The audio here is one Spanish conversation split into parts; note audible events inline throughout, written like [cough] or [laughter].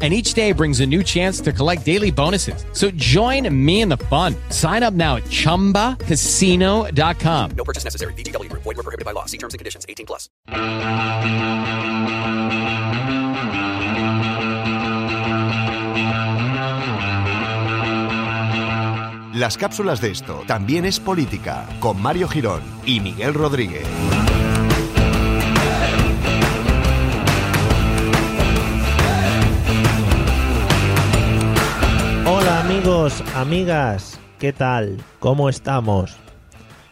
and each day brings a new chance to collect daily bonuses. So join me in the fun. Sign up now at ChumbaCasino.com. No purchase necessary. VGW Group. Void were prohibited by law. See terms and conditions. 18 plus. Las cápsulas de esto también es política con Mario Girón y Miguel Rodríguez. Amigos, amigas, ¿qué tal? ¿Cómo estamos?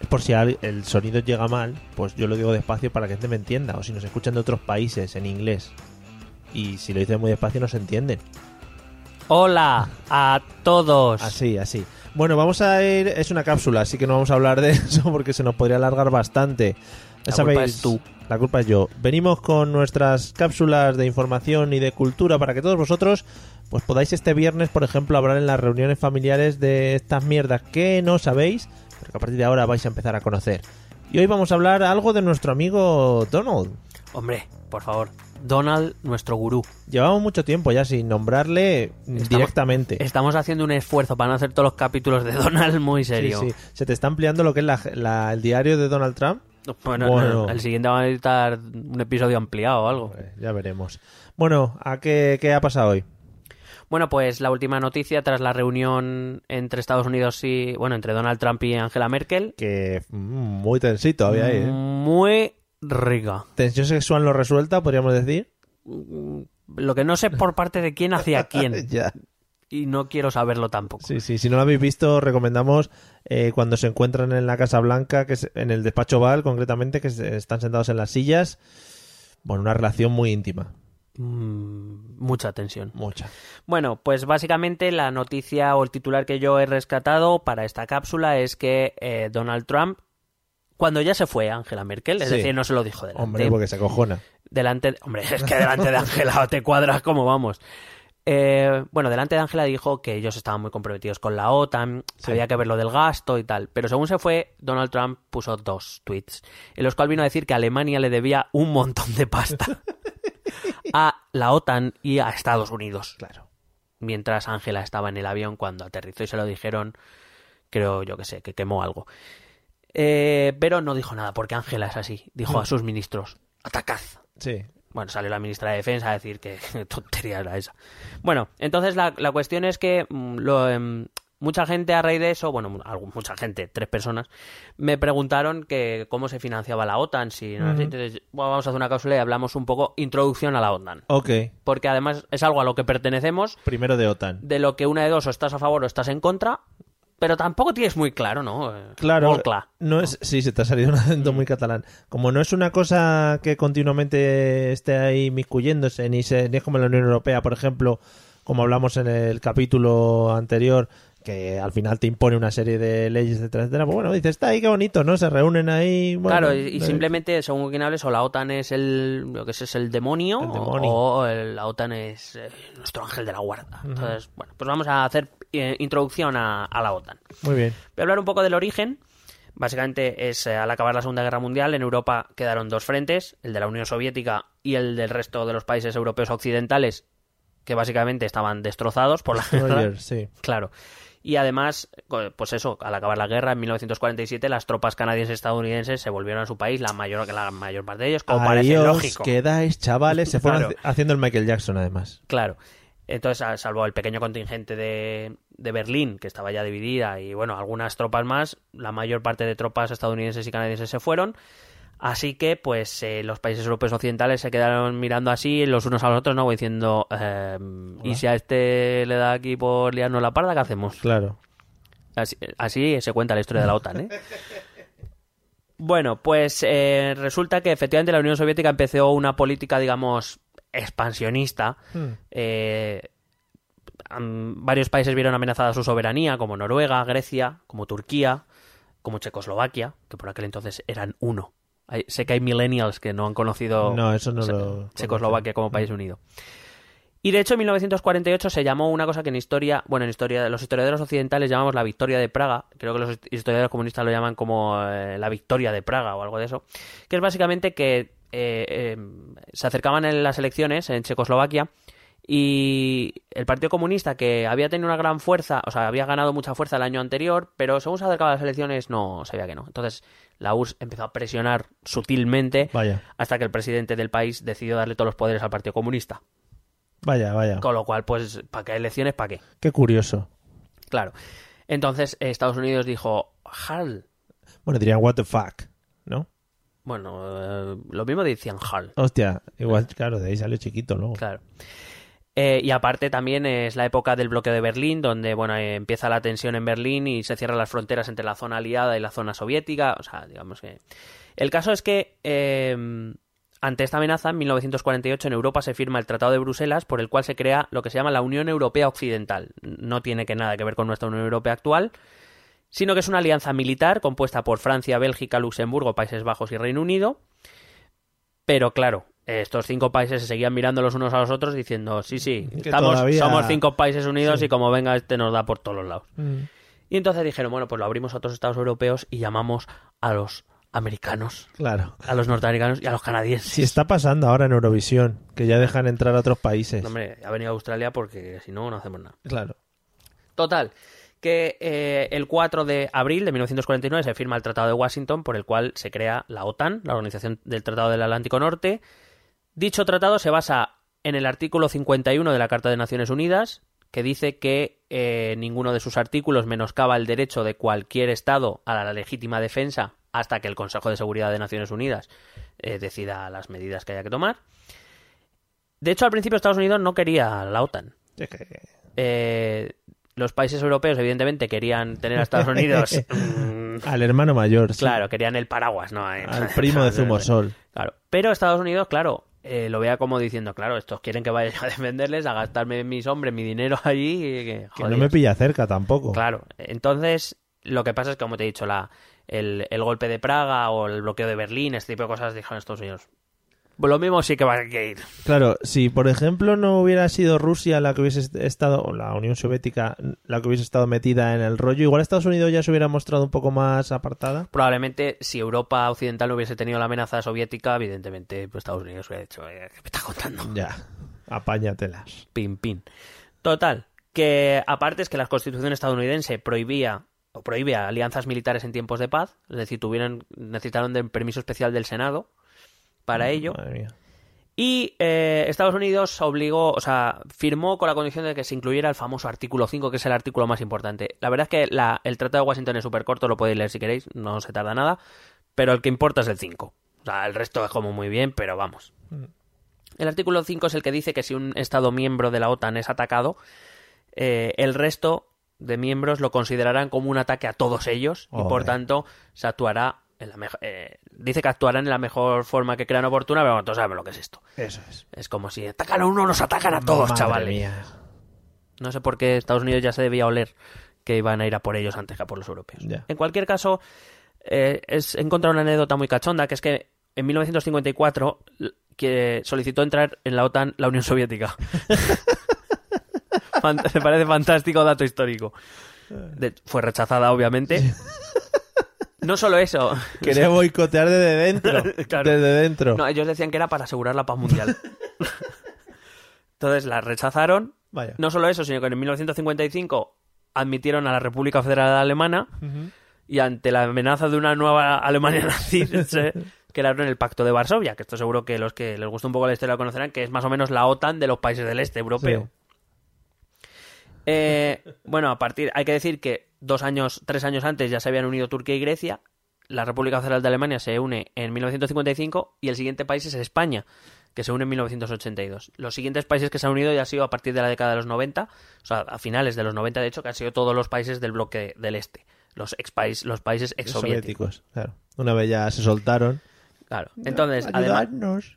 Por si el sonido llega mal, pues yo lo digo despacio para que gente me entienda, o si nos escuchan de otros países en inglés. Y si lo dices muy despacio no se entienden. Hola a todos. Así, así. Bueno, vamos a ir. Es una cápsula, así que no vamos a hablar de [laughs] eso porque se nos podría alargar bastante. La culpa es tú. La culpa es yo. Venimos con nuestras cápsulas de información y de cultura para que todos vosotros pues podáis este viernes, por ejemplo, hablar en las reuniones familiares de estas mierdas que no sabéis, pero que a partir de ahora vais a empezar a conocer. Y hoy vamos a hablar algo de nuestro amigo Donald. Hombre, por favor. Donald, nuestro gurú. Llevamos mucho tiempo ya sin nombrarle Estamos- directamente. Estamos haciendo un esfuerzo para no hacer todos los capítulos de Donald muy serio. Sí, sí. Se te está ampliando lo que es la- la- el diario de Donald Trump. Bueno, Bueno. no, el siguiente va a editar un episodio ampliado o algo. Ya veremos. Bueno, ¿a qué, qué ha pasado hoy? Bueno, pues la última noticia tras la reunión entre Estados Unidos y, bueno, entre Donald Trump y Angela Merkel. Que mm, muy tensito había ahí, ¿eh? Muy rica. Tensión sexual no resuelta, podríamos decir. Lo que no sé por parte de quién hacia [laughs] quién. ya. Y no quiero saberlo tampoco. Sí, sí, si no lo habéis visto, recomendamos eh, cuando se encuentran en la Casa Blanca, que es en el despacho Val, concretamente, que se- están sentados en las sillas. Bueno, una relación muy íntima. Mm, mucha tensión. Mucha. Bueno, pues básicamente la noticia o el titular que yo he rescatado para esta cápsula es que eh, Donald Trump, cuando ya se fue Angela Merkel, es Sí. decir, no se lo dijo delante. Hombre, porque se acojona. delante, hombre, es que delante de Angela te cuadras como vamos. Eh, bueno, delante de Angela dijo que ellos estaban muy comprometidos con la OTAN, había que ver lo del gasto y tal. Pero según se fue, Donald Trump puso dos tweets, en los cuales vino a decir que Alemania le debía un montón de pasta [laughs] a la OTAN y a Estados Unidos. Claro. Mientras Angela estaba en el avión cuando aterrizó y se lo dijeron, creo yo que sé, que quemó algo. Eh, pero no dijo nada, porque Angela es así. Dijo a sus ministros, atacad. Sí. Bueno, salió la ministra de Defensa a decir que [laughs] tontería era esa. Bueno, entonces la, la cuestión es que mm, lo, em, mucha gente a raíz de eso, bueno, mucha gente, tres personas, me preguntaron que cómo se financiaba la OTAN. Si, no entonces, bueno, vamos a hacer una cápsula y hablamos un poco introducción a la OTAN. Ok. Porque además es algo a lo que pertenecemos, Primero de OTAN. de lo que una de dos o estás a favor o estás en contra, pero tampoco tienes muy claro, ¿no? Eh, Claro, molt clar. no es, sí, se te ha salido un acento muy catalán. Como no es una cosa que continuamente esté ahí miscuyéndose, ni, se, ni es como en la Unión Europea, por ejemplo, como hablamos en el capítulo anterior, que al final te impone una serie de leyes, etcétera, etcétera. Pues bueno, dices, está ahí, qué bonito, ¿no? Se reúnen ahí. bueno, claro, y, y eh, simplemente, según quien hables, o la OTAN es el, lo que es, es el demonio, El o- demonio. o el- la OTAN es eh, nuestro ángel de la guarda. Entonces, bueno, pues vamos a hacer eh, introducción a, a la OTAN. Muy bien. Voy a hablar un poco del origen. Básicamente es eh, al acabar la Segunda Guerra Mundial en Europa quedaron dos frentes, el de la Unión Soviética y el del resto de los países europeos occidentales, que básicamente estaban destrozados por la guerra. Sí. Claro. Y además, pues eso, al acabar la guerra en 1947, las tropas canadienses estadounidenses se volvieron a su país, la mayor, la mayor parte de ellos, como parece Ahí os lógico. quedáis, chavales. Se fueron Claro. haciendo el Michael Jackson, además. Claro. Entonces, salvo el pequeño contingente de, de Berlín, que estaba ya dividida, y bueno, algunas tropas más, la mayor parte de tropas estadounidenses y canadienses se fueron. Así que, pues, eh, los países europeos occidentales se quedaron mirando así los unos a los otros, ¿no? Diciendo, eh, ¿y si a este le da aquí por liarnos la parda, qué hacemos? Claro. Así, así se cuenta la historia de la OTAN, ¿eh? [laughs] Bueno, pues eh, resulta que efectivamente la Unión Soviética empezó una política, digamos, expansionista. Eh, am- varios países vieron amenazada su soberanía, como Noruega, Grecia, como Turquía, como Checoslovaquia, que por aquel entonces eran uno. Hay- sé que hay millennials que no han conocido No, eso no Se- lo. Checoslovaquia como país unido. Y de hecho en 1948 se llamó una cosa que en historia, bueno, en historia de los historiadores occidentales llamamos la victoria de Praga, creo que los historiadores comunistas lo llaman como eh, la victoria de Praga o algo de eso, que es básicamente que eh, eh, se acercaban en las elecciones en Checoslovaquia y el Partido Comunista que había tenido una gran fuerza, o sea, había ganado mucha fuerza el año anterior, pero según se acercaban las elecciones no se veía que no. Entonces la URSS empezó a presionar sutilmente Vaya, hasta que el presidente del país decidió darle todos los poderes al Partido Comunista. vaya, vaya. Con lo cual, pues, ¿para qué elecciones? ¿Para qué? Qué curioso. Claro. Entonces, Estados Unidos dijo, Hal. Bueno, dirían, what the fuck. Bueno, eh, lo mismo decían Hal. Hostia, igual, claro, de ahí salió chiquito luego. Claro. Eh, y aparte también es la época del bloqueo de Berlín, donde bueno eh, empieza la tensión en Berlín y se cierran las fronteras entre la zona aliada y la zona soviética. O sea, digamos que. El caso es que eh, ante esta amenaza, en 1948 en Europa se firma el Tratado de Bruselas, por el cual se crea lo que se llama la Unión Europea Occidental. No tiene que nada que ver con nuestra Unión Europea actual, sino que es una alianza militar compuesta por Francia, Bélgica, Luxemburgo, Países Bajos y Reino Unido. Pero claro, estos cinco países se seguían mirando los unos a los otros diciendo, sí, sí, estamos, todavía- somos cinco países unidos Sí. y como venga este nos da por todos los lados. Mm. Y entonces dijeron, bueno, pues lo abrimos a otros estados europeos y llamamos a los americanos, Claro. a los norteamericanos y a los canadienses. Si está pasando ahora en Eurovisión, que ya dejan entrar a otros países. No, Hombre, ha venido a Australia porque si no, no hacemos nada. Claro. Total, que eh, el 4 de abril de 1949 se firma el Tratado de Washington por el cual se crea la OTAN, la Organización del Tratado del Atlántico Norte. Dicho tratado se basa en el artículo 51 de la Carta de Naciones Unidas, que dice que eh, ninguno de sus artículos menoscaba el derecho de cualquier Estado a la legítima defensa hasta que el Consejo de Seguridad de Naciones Unidas eh, decida las medidas que haya que tomar. De hecho, al principio Estados Unidos no quería la OTAN. Es que- Eh, los países europeos, evidentemente, querían tener a Estados Unidos. [laughs] mm, Al hermano mayor, sí. claro, querían el paraguas, ¿no? Al primo de [laughs] Zumosol. Claro. Pero Estados Unidos, claro, eh, lo vea como diciendo, claro, estos quieren que vaya a defenderles, a gastarme mis hombres, mi dinero allí. y que, Que no me pilla cerca tampoco. Claro. Entonces, lo que pasa es que, como te he dicho, la, el, el golpe de Praga o el bloqueo de Berlín, este tipo de cosas, dijeron Estados Unidos. Pues lo mismo sí que va a ir. Claro, si por ejemplo no hubiera sido Rusia la que hubiese est- estado, o la Unión Soviética la que hubiese estado metida en el rollo, igual Estados Unidos ya se hubiera mostrado un poco más apartada. Probablemente, si Europa Occidental no hubiese tenido la amenaza soviética, evidentemente, pues Estados Unidos hubiera dicho, "Eh, ¿qué me estás contando? Ya, apáñatelas. Pin, pin. Total, que aparte es que la constitución estadounidense prohibía o prohíbe alianzas militares en tiempos de paz, es decir, tuvieron, necesitaron de permiso especial del Senado para ello. Madre mía. Y eh, Estados Unidos obligó, o sea, firmó con la condición de que se incluyera el famoso artículo 5, que es el artículo más importante. La verdad es que la- el Tratado de Washington es súper corto, lo podéis leer si queréis, no se tarda nada, pero el que importa es el 5. O sea, el resto es como muy bien, pero vamos. El artículo 5 es el que dice que si un Estado miembro de la OTAN es atacado, eh, el resto de miembros lo considerarán como un ataque a todos ellos y por tanto se actuará en la mejor... dice que actuarán en la mejor forma que crean oportuna, pero bueno, todos sabemos lo que es esto. Eso es. Es como si atacan a uno, nos atacan a todos, Madre chavales. mía. No sé por qué Estados Unidos ya se debía oler que iban a ir a por ellos antes que a por los europeos. En cualquier caso, eh, es, he encontrado una anécdota muy cachonda, que es que en 1954 l- que solicitó entrar en la OTAN la Unión Soviética. [laughs] Me parece fantástico dato histórico. De- fue rechazada, obviamente. [laughs] No solo eso. Quería boicotear desde dentro. [laughs] Claro. Desde dentro. No, ellos decían que era para asegurar la paz mundial. Entonces la rechazaron. Vaya. No solo eso, sino que en 1955 admitieron a la República Federal Alemana y ante la amenaza de una nueva Alemania [laughs] nazi se crearon el Pacto de Varsovia, que esto seguro que los que les gusta un poco la historia lo conocerán, que es más o menos la OTAN de los países del este europeo. Eh, bueno, a partir, hay que decir que dos años, tres años antes ya se habían unido Turquía y Grecia. La República Federal de Alemania se une en 1955 y el siguiente país es España, que se une en 1982. Los siguientes países que se han unido ya han sido a partir de la década de los 90, o sea, a finales de los 90 de hecho, que han sido todos los países del bloque del este, los ex país, los países ex soviéticos. Soviéticos, claro. Una vez ya se soltaron. Claro. Entonces, además,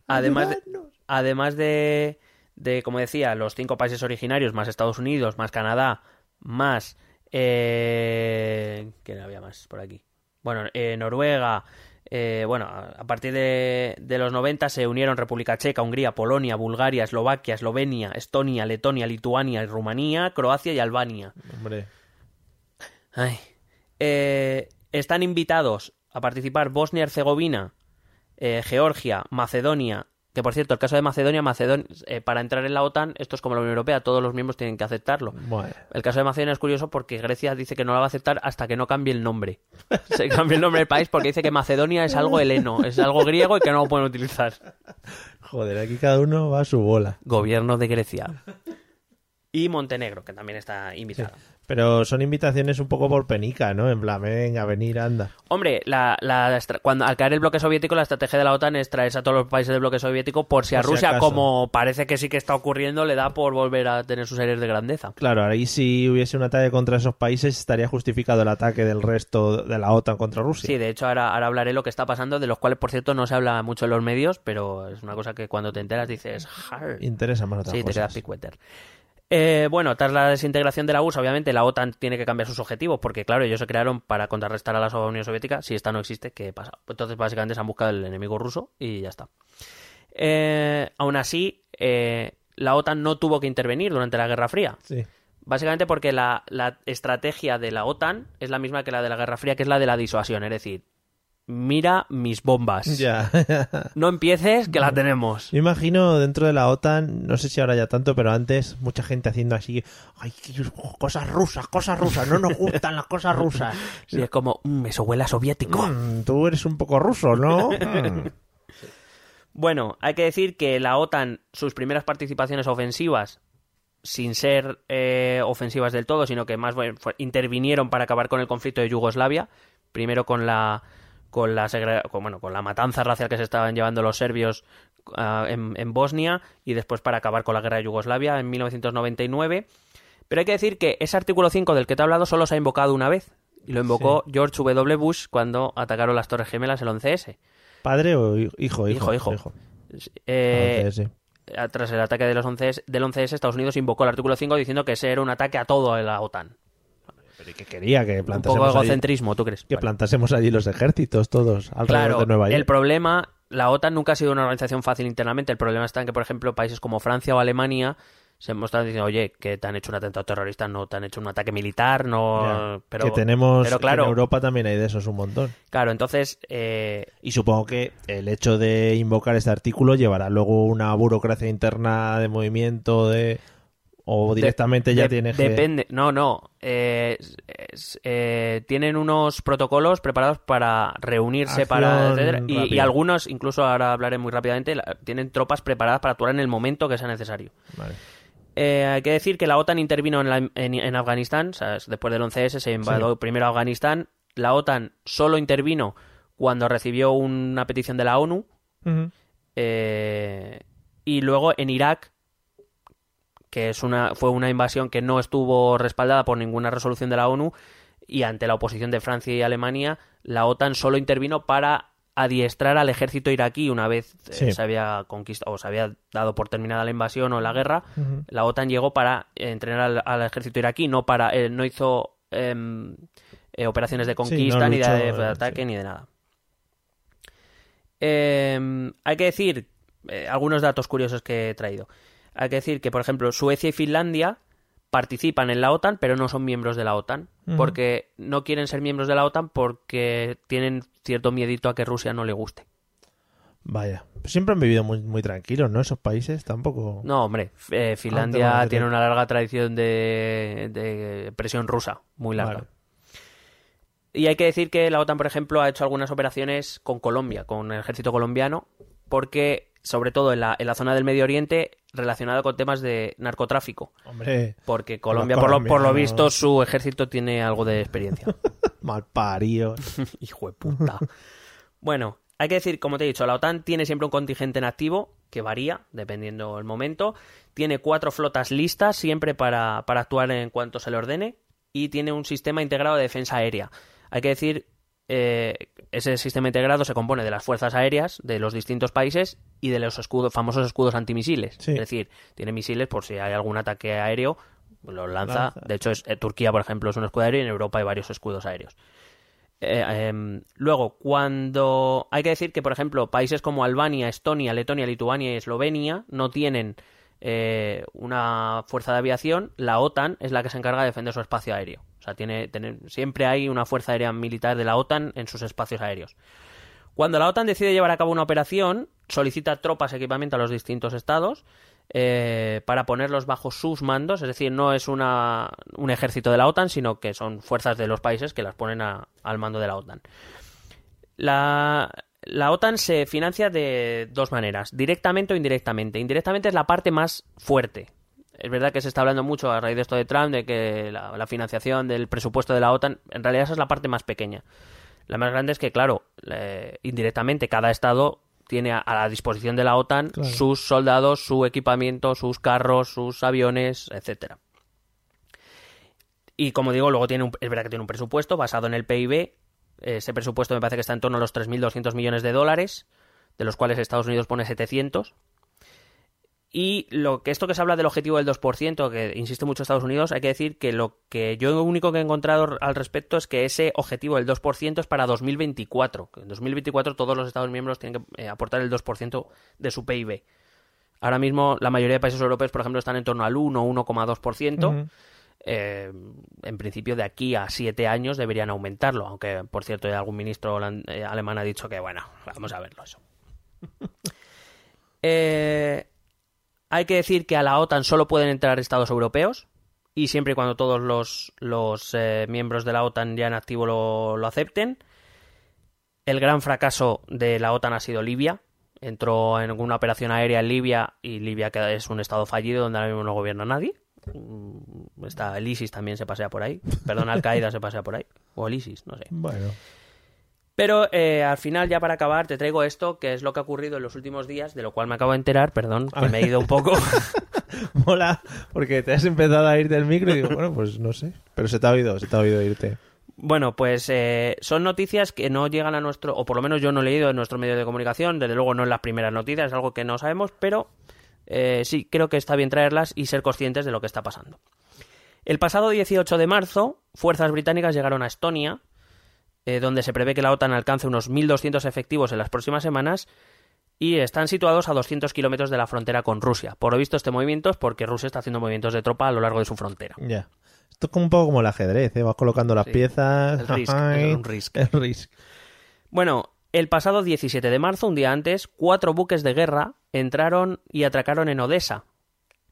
además de- además de, de, como decía, los cinco países originarios, más Estados Unidos, más Canadá, más... Eh, ¿Quién había más por aquí? Bueno, eh, Noruega, Eh, bueno, a partir de, de los 90 se unieron República Checa, Hungría, Polonia, Bulgaria, Eslovaquia, Eslovenia, Estonia, Letonia, Lituania, Rumanía, Croacia y Albania. Hombre, Ay. Están invitados a participar Bosnia y Herzegovina, eh, Georgia, Macedonia. Que por cierto, el caso de Macedonia, Macedon eh, para entrar en la OTAN, esto es como la Unión Europea, todos los miembros tienen que aceptarlo. bueno. El caso de Macedonia es curioso porque Grecia dice que no la va a aceptar hasta que no cambie el nombre. [laughs] Se cambie el nombre del país porque dice que Macedonia es algo heleno, es algo griego y que no lo pueden utilizar. Joder, aquí cada uno va a su bola. Gobierno de Grecia. Y Montenegro, que también está invitado. Pero son invitaciones un poco por penica, ¿no? En plan, venga, venir, anda. Hombre, la, cuando al caer el bloque soviético, la estrategia de la OTAN es traerse a todos los países del bloque soviético por si a Por Rusia, como parece que sí que está ocurriendo, le da por volver a tener sus aires de grandeza. Claro, ahí si hubiese un ataque contra esos países estaría justificado el ataque del resto de la OTAN contra Rusia. Sí, de hecho ahora, ahora hablaré lo que está pasando, de los cuales por cierto no se habla mucho en los medios, pero es una cosa que cuando te enteras dices... "Jar". Interesa más otras Sí, te cosas. quedas picueter. Eh, bueno, tras la desintegración de la URSS, obviamente la OTAN tiene que cambiar sus objetivos, porque claro, ellos se crearon para contrarrestar a la Unión Soviética. Si esta no existe, ¿qué pasa? Entonces, básicamente se han buscado el enemigo ruso y ya está. Eh, aún así, eh, la OTAN no tuvo que intervenir durante la Guerra Fría. Sí. Básicamente porque la, la estrategia de la OTAN es la misma que la de la Guerra Fría, que es la de la disuasión. Es decir, mira mis bombas. [laughs] Ya. No empieces, que la tenemos. Yo imagino dentro de la OTAN, no sé si ahora ya tanto, pero antes mucha gente haciendo así, ay, cosas rusas, cosas rusas, no nos gustan las cosas rusas. [laughs] Sí, es como, "Mm, eso huele a soviético. Mm, tú eres un poco ruso, ¿no? [laughs] Mm. Bueno, hay que decir que la OTAN, sus primeras participaciones ofensivas, sin ser eh, ofensivas del todo, sino que más bien fue- intervinieron para acabar con el conflicto de Yugoslavia, primero con la con la con, bueno, con la matanza racial que se estaban llevando los serbios ah, en, en Bosnia y después para acabar con la guerra de Yugoslavia en 1999. Pero hay que decir que ese artículo 5 del que te he hablado solo se ha invocado una vez. Y lo invocó George W. Bush cuando atacaron las Torres Gemelas el 11S. ¿Padre o hi- hijo? Hijo, Hijo, hijo. Eh, tras el ataque de los 11S, del 11S, Estados Unidos invocó el artículo 5 diciendo que ese era un ataque a todo la OTAN. Pero ¿y qué quería? Que Un poco allí, egocentrismo, ¿tú crees? que Vale. plantásemos allí los ejércitos todos alrededor Claro, de Nueva York. el problema, la OTAN nunca ha sido una organización fácil internamente. El problema está en que, por ejemplo, países como Francia o Alemania se están diciendo, oye, que te han hecho un atentado terrorista, no te han hecho un ataque militar, no... Ya, pero, que tenemos pero claro, en Europa también hay de esos un montón. claro, entonces... eh, Y supongo que el hecho de invocar este artículo llevará luego una burocracia interna de movimiento de o directamente ya de- tienes que Depende, no, no. eh, eh, tienen unos protocolos preparados para reunirse, para. Etcétera, y, algunos, incluso ahora hablaré muy rápidamente, la- tienen tropas preparadas para actuar en el momento que sea necesario. Vale. Eh, hay que decir que la OTAN intervino en, la- en- en Afganistán, después del 11S se invadió primero Afganistán. La OTAN solo intervino cuando recibió una petición de la ONU. Y luego en Irak, que es una, fue una invasión que no estuvo respaldada por ninguna resolución de la ONU, y ante la oposición de Francia y Alemania, la OTAN solo intervino para adiestrar al ejército iraquí una vez eh, Sí. se había conquistado o se había dado por terminada la invasión o la guerra. La OTAN llegó para entrenar al, al ejército iraquí, no para eh, no hizo em, eh, operaciones de conquista no ni de, luchó, de ataque sí. ni de nada. Em, hay que decir eh, algunos datos curiosos que he traído. Hay que decir que, por ejemplo, Suecia y Finlandia participan en la OTAN, pero no son miembros de la OTAN, porque no quieren ser miembros de la OTAN porque tienen cierto miedito a que Rusia no le guste. Vaya. Siempre han vivido muy, muy tranquilos, ¿no? Esos países tampoco. No, hombre, eh, Finlandia tiene una larga tradición de, de presión rusa, muy larga. Vale. Y hay que decir que la OTAN, por ejemplo, ha hecho algunas operaciones con Colombia, con el ejército colombiano, porque, sobre todo en la, en la zona del Medio Oriente, relacionado con temas de narcotráfico. Hombre, Porque Colombia, por lo, por lo visto, su ejército tiene algo de experiencia. [laughs] mal parido. [laughs] Hijo de puta. bueno, hay que decir, como te he dicho, la OTAN tiene siempre un contingente en activo, que varía, dependiendo del momento. Tiene cuatro flotas listas, siempre para, para actuar en cuanto se le ordene. Y tiene un sistema integrado de defensa aérea. Hay que decir, eh, ese sistema integrado se compone de las fuerzas aéreas de los distintos países y de los escudos, famosos escudos antimisiles. Sí. Es decir, tiene misiles por si hay algún ataque aéreo, los lanza. Lanza. De hecho, es- eh, Turquía, por ejemplo, es un escudo aéreo y en Europa hay varios escudos aéreos. Eh, em, luego, cuando hay que decir que, por ejemplo, países como Albania, Estonia, Letonia, Lituania y Eslovenia no tienen eh, una fuerza de aviación, la OTAN es la que se encarga de defender su espacio aéreo. O sea, tiene, siempre hay una fuerza aérea militar de la OTAN en sus espacios aéreos. Cuando la OTAN decide llevar a cabo una operación, solicita tropas y equipamiento a los distintos estados eh, para ponerlos bajo sus mandos, es decir, no es una, un ejército de la OTAN, sino que son fuerzas de los países que las ponen al mando de la OTAN. La, la OTAN se financia de dos maneras, directamente o indirectamente. Indirectamente es la parte más fuerte. Es verdad que se está hablando mucho a raíz de esto de Trump, de que la, la financiación del presupuesto de la OTAN, en realidad esa es la parte más pequeña. La más grande es que, claro, eh, indirectamente cada estado tiene a, a la disposición de la OTAN Claro. sus soldados, su equipamiento, sus carros, sus aviones, etcétera. Y como digo, luego tiene un, es verdad que tiene un presupuesto basado en el PIB. Ese presupuesto me parece que está en torno a los 3.200 millones de dólares, de los cuales Estados Unidos pone 700. Y lo que esto que se habla del objetivo del 2%, que insiste mucho Estados Unidos, hay que decir que lo que yo lo único que he encontrado al respecto es que ese objetivo del 2% es para 2024. Que en 2024 todos los Estados miembros tienen que eh, aportar el 2% de su PIB. Ahora mismo la mayoría de países europeos, por ejemplo, están en torno al 1 o 1,2%. Ujú. Eh, en principio, de aquí a siete años deberían aumentarlo, aunque, por cierto, ya algún ministro eh, alemán ha dicho que, bueno, vamos a verlo eso. [laughs] Eh, hay que decir que a la OTAN solo pueden entrar estados europeos y siempre y cuando todos los, los eh, miembros de la OTAN ya en activo lo, lo acepten. El gran fracaso de la OTAN ha sido Libia. Entró en una operación aérea en Libia y Libia que es un estado fallido donde ahora mismo no gobierna nadie. Mm, Está el ISIS también se pasea por ahí. Perdón, [laughs] Al Qaeda se pasea por ahí. O el ISIS, no sé. Bueno. Pero eh, al final, ya para acabar, te traigo esto, que es lo que ha ocurrido en los últimos días, de lo cual me acabo de enterar, perdón, que me he ido un poco. [laughs] Mola, porque te has empezado a ir del micro y digo, bueno, pues no sé. Pero se te ha oído, se te ha oído irte. Bueno, pues eh, son noticias que no llegan a nuestro, o por lo menos yo no he leído en nuestro medio de comunicación, desde luego no en las primeras noticias, es algo que no sabemos, pero eh, sí, creo que está bien traerlas y ser conscientes de lo que está pasando. El pasado 18 de marzo, fuerzas británicas llegaron a Estonia, eh, donde se prevé que la OTAN alcance unos 1.200 efectivos en las próximas semanas y están situados a 200 kilómetros de la frontera con Rusia. Por lo visto, este movimiento es porque Rusia está haciendo movimientos de tropa a lo largo de su frontera. Ya. Esto es un poco como el ajedrez, ¿eh? Vas colocando las Sí. piezas. El Risk, es un Risk. [laughs] El Risk. Bueno, el pasado 17 de marzo, un día antes, cuatro buques de guerra entraron y atracaron en Odessa,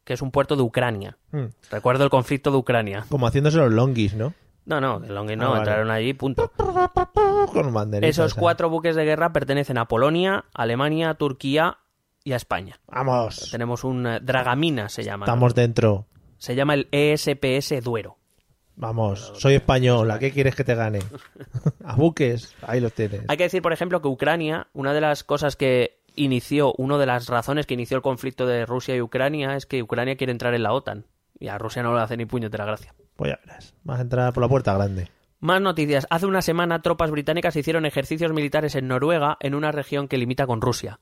que es un puerto de Ucrania. Hmm. Recuerdo el conflicto de Ucrania. Como haciéndose los longis, ¿no? No, no, el Longin Ah, no, vale. entraron allí, punto. [laughs] Con. Esos ahí. cuatro buques de guerra pertenecen a Polonia, Alemania, Turquía y a España. Vamos. Tenemos un eh, Dragamina, se llama. Estamos dentro. Se llama el ESPS Duero. Vamos. Soy español. ¿A qué quieres que te gane? [laughs] A buques. Ahí los tienes. Hay que decir, por ejemplo, que Ucrania, una de las cosas que inició, una de las razones que inició el conflicto de Rusia y Ucrania es que Ucrania quiere entrar en la OTAN. Y a Rusia no le hace ni puñetera gracia. Pues ya verás. Vas a entrar por la puerta grande. Más noticias. Hace una semana tropas británicas hicieron ejercicios militares en Noruega, en una región que limita con Rusia.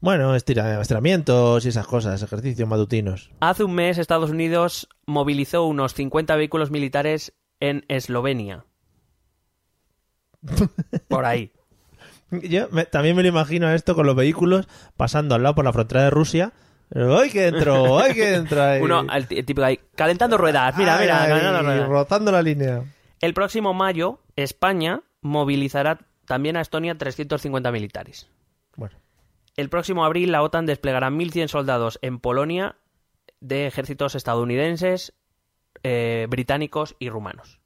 Bueno, estira- estiramientos y esas cosas. Ejercicios matutinos. Hace un mes Estados Unidos movilizó unos 50 vehículos militares en Eslovenia. Por ahí. Yo me- también me lo imagino esto con los vehículos pasando al lado por la frontera de Rusia. ¡Ay, que dentro! ¡Ay, que dentro! ahí! Uno, el, t- el típico ahí, calentando ruedas. Mira, Ay, mira, ay, rozando la línea. El próximo mayo, España movilizará también a Estonia 350 militares. Bueno, El próximo abril, la OTAN desplegará 1.100 soldados en Polonia de ejércitos estadounidenses, eh, británicos y rumanos.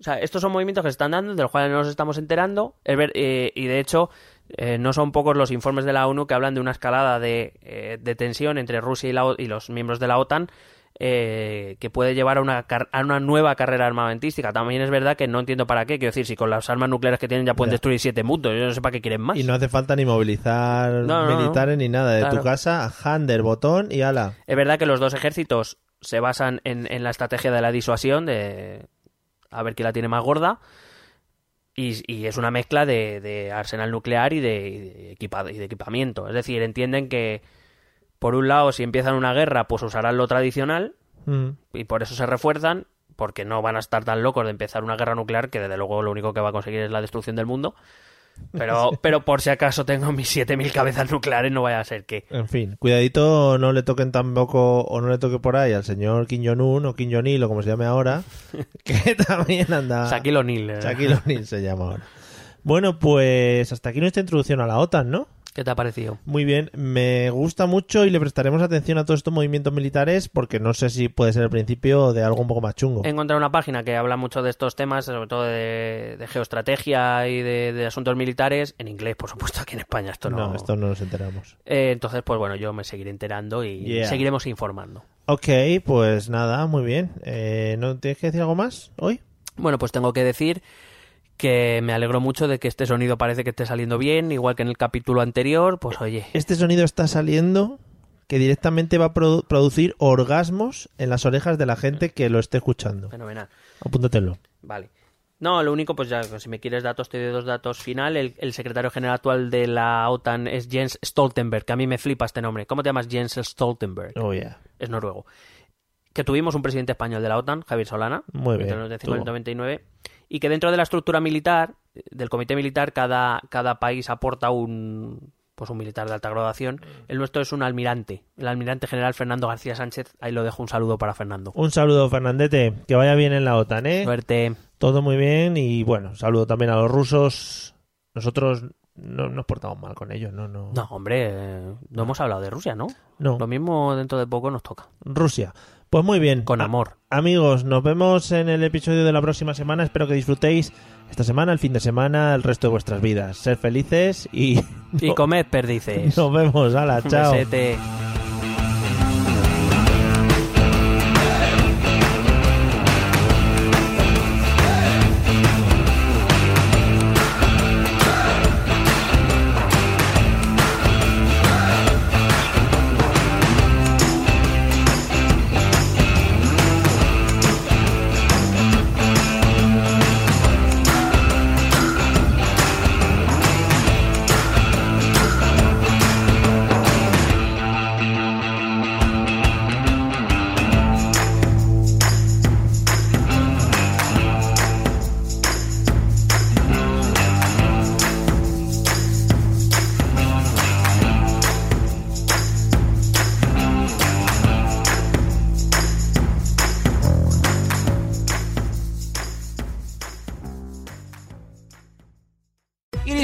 O sea, estos son movimientos que se están dando, de los cuales no nos estamos enterando, eh, y de hecho eh, no son pocos los informes de la ONU que hablan de una escalada de, eh, de tensión entre Rusia y, la y los miembros de la OTAN eh, que puede llevar a una, a una nueva carrera armamentística. También es verdad que no entiendo para qué, quiero decir, si con las armas nucleares que tienen ya pueden Ya. destruir siete mundos, yo no sé para qué quieren más. y no hace falta ni movilizar No, no, no. militares ni nada. De tu casa, hander, botón y ala. Es verdad que los dos ejércitos se basan en, en la estrategia de la disuasión, de a ver quién la tiene más gorda, y, y es una mezcla de, de arsenal nuclear y de, y de equipa- y de equipamiento. Es decir, entienden que, por un lado, si empiezan una guerra, pues usarán lo tradicional, Mm. y por eso se refuerzan, porque no van a estar tan locos de empezar una guerra nuclear que desde luego lo único que va a conseguir es la destrucción del mundo. Pero, [laughs] pero por si acaso tengo mis 7.000 cabezas nucleares, no vaya a ser que... En fin, cuidadito, no le toquen tampoco, o no le toque por ahí al señor Kim Jong-un o Kim Jong-il o como se llame ahora, [laughs] que también anda... Shaquille O'Neal. eh. Shaquille O'Neal se llama ahora. Bueno, pues hasta aquí nuestra introducción a la OTAN, ¿no? ¿Qué te ha parecido? Muy bien, me gusta mucho y le prestaremos atención a todos estos movimientos militares porque no sé si puede ser el principio de algo un poco más chungo. He encontrado una página que habla mucho de estos temas, sobre todo de, de geoestrategia y de, de asuntos militares, en inglés, por supuesto, aquí en España. Esto no, No, esto no nos enteramos. Eh, entonces, pues bueno, yo me seguiré enterando y Yeah. seguiremos informando. Ok, pues nada, muy bien. Eh, ¿No tienes que decir algo más hoy? Bueno, pues tengo que decir que me alegro mucho de que este sonido parece que esté saliendo bien, igual que en el capítulo anterior, pues oye, Este sonido está saliendo que directamente va a produ- producir orgasmos en las orejas de la gente que lo esté escuchando. fenomenal. Apúntatelo. Vale. No, lo único, pues ya, si me quieres datos, te doy dos datos final. El, el secretario general actual de la OTAN es Jens Stoltenberg, que a mí me flipa este nombre. ¿Cómo te llamas Jens Stoltenberg? Oh, yeah. Es noruego. Que tuvimos un presidente español de la OTAN, Javier Solana, Muy bien, entre el 95 y el tuvo. 99, y que dentro de la estructura militar, del comité militar, cada, cada país aporta un pues un militar de alta graduación. El nuestro es un almirante, el almirante general Fernando García Sánchez. Ahí lo dejo un saludo para Fernando. Un saludo, Fernandete. Que vaya bien en la OTAN, ¿eh? Suerte. Todo muy bien y bueno, saludo también a los rusos. Nosotros no nos portamos mal con ellos, no, no. No, hombre, eh, no hemos hablado de Rusia, ¿no? No. Lo mismo dentro de poco nos toca. Rusia. Pues muy bien. Con amor. amigos, nos vemos en el episodio de la próxima semana. Espero que disfrutéis esta semana, el fin de semana, el resto de vuestras vidas. Ser felices y, Y [laughs] comed perdices. nos vemos. Hala, Un chao. besete.